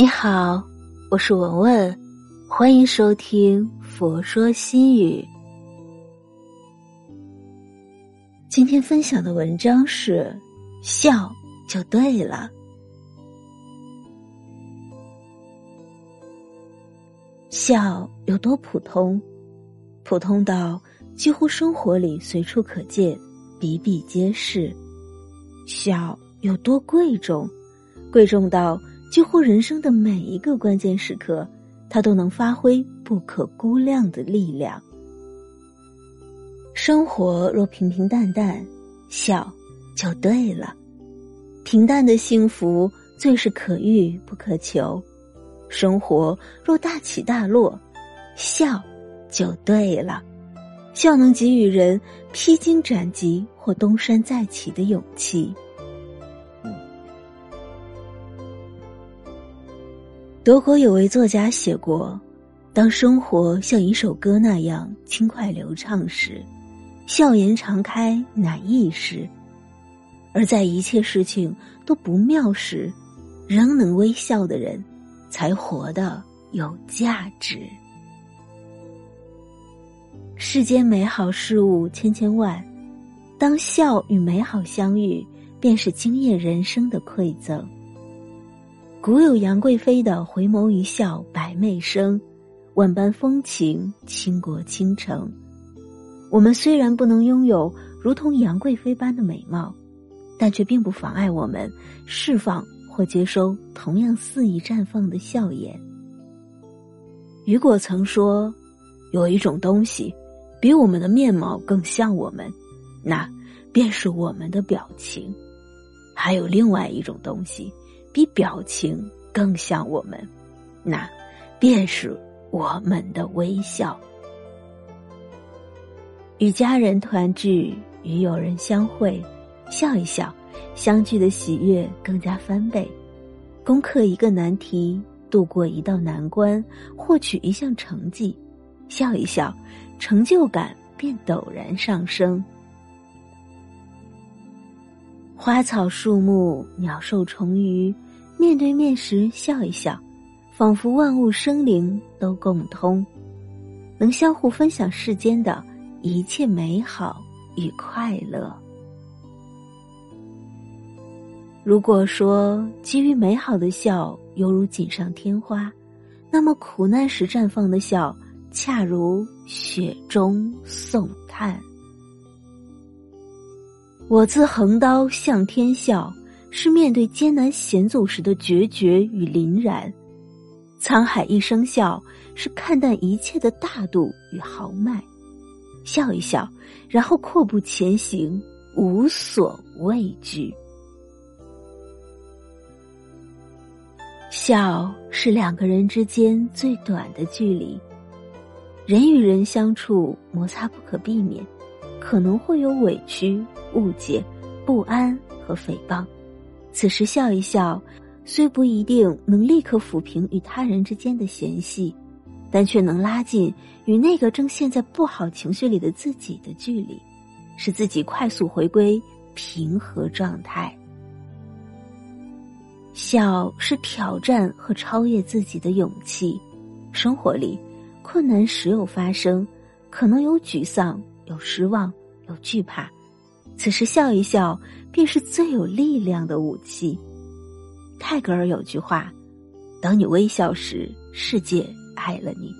你好，我是文文，欢迎收听《佛说心语》。今天分享的文章是：笑就对了。笑有多普通？普通到几乎生活里随处可见，比比皆是。笑有多贵重？贵重到。几乎人生的每一个关键时刻，他都能发挥不可估量的力量。生活若平平淡淡，笑就对了。平淡的幸福最是可遇不可求。生活若大起大落，笑就对了。笑能给予人披荆斩棘或东山再起的勇气。德国有位作家写过：“当生活像一首歌那样轻快流畅时，笑颜常开乃易时；而在一切事情都不妙时，仍能微笑的人，才活得有价值。”世间美好事物千千万，当笑与美好相遇，便是惊艳人生的馈赠。古有杨贵妃的回眸一笑百媚生，万般风情倾国倾城。我们虽然不能拥有如同杨贵妃般的美貌，但却并不妨碍我们释放或接收同样肆意绽放的笑颜。雨果曾说：“有一种东西，比我们的面貌更像我们，那便是我们的表情；还有另外一种东西。”比表情更像我们，那便是我们的微笑。与家人团聚，与友人相会，笑一笑，相聚的喜悦更加翻倍。攻克一个难题，度过一道难关，获取一项成绩，笑一笑，成就感便陡然上升。花草树木、鸟兽虫鱼，面对面时笑一笑，仿佛万物生灵都共通，能相互分享世间的一切美好与快乐。如果说基于美好的笑犹如锦上添花，那么苦难时绽放的笑，恰如雪中送炭。我自横刀向天笑，是面对艰难险阻时的决绝与凛然；沧海一声笑，是看淡一切的大度与豪迈。笑一笑，然后阔步前行，无所畏惧。笑是两个人之间最短的距离。人与人相处，摩擦不可避免，可能会有委屈。误解、不安和诽谤，此时笑一笑，虽不一定能立刻抚平与他人之间的嫌隙，但却能拉近与那个正陷在不好情绪里的自己的距离，使自己快速回归平和状态。笑是挑战和超越自己的勇气。生活里，困难时有发生，可能有沮丧、有失望、有惧怕。此时笑一笑，便是最有力量的武器。泰戈尔有句话：“当你微笑时，世界爱了你；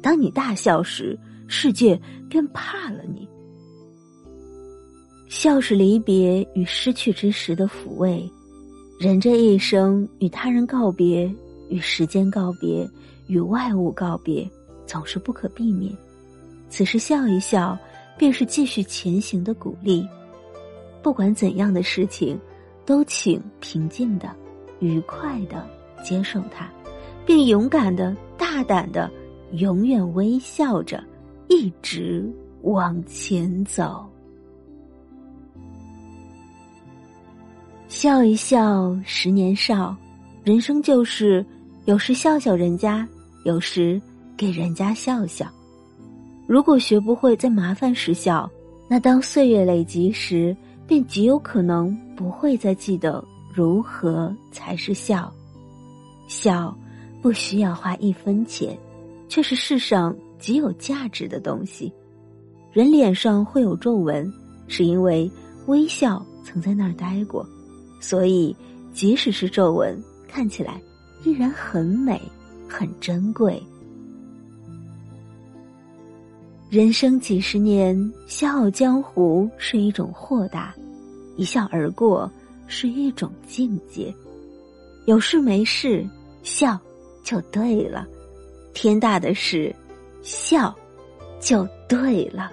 当你大笑时，世界便怕了你。”笑是离别与失去之时的抚慰。人这一生，与他人告别，与时间告别，与外物告别，总是不可避免。此时笑一笑，便是继续前行的鼓励。不管怎样的事情，都请平静的、愉快的接受它，并勇敢的、大胆的、永远微笑着，一直往前走。笑一笑，十年少。人生就是有时笑笑人家，有时给人家笑笑。如果学不会在麻烦时笑，那当岁月累积时。便极有可能不会再记得如何才是笑。笑不需要花一分钱，却是世上极有价值的东西。人脸上会有皱纹，是因为微笑曾在那儿待过，所以即使是皱纹，看起来依然很美，很珍贵。人生几十年，笑傲江湖是一种豁达，一笑而过是一种境界。有事没事，笑就对了；天大的事，笑就对了。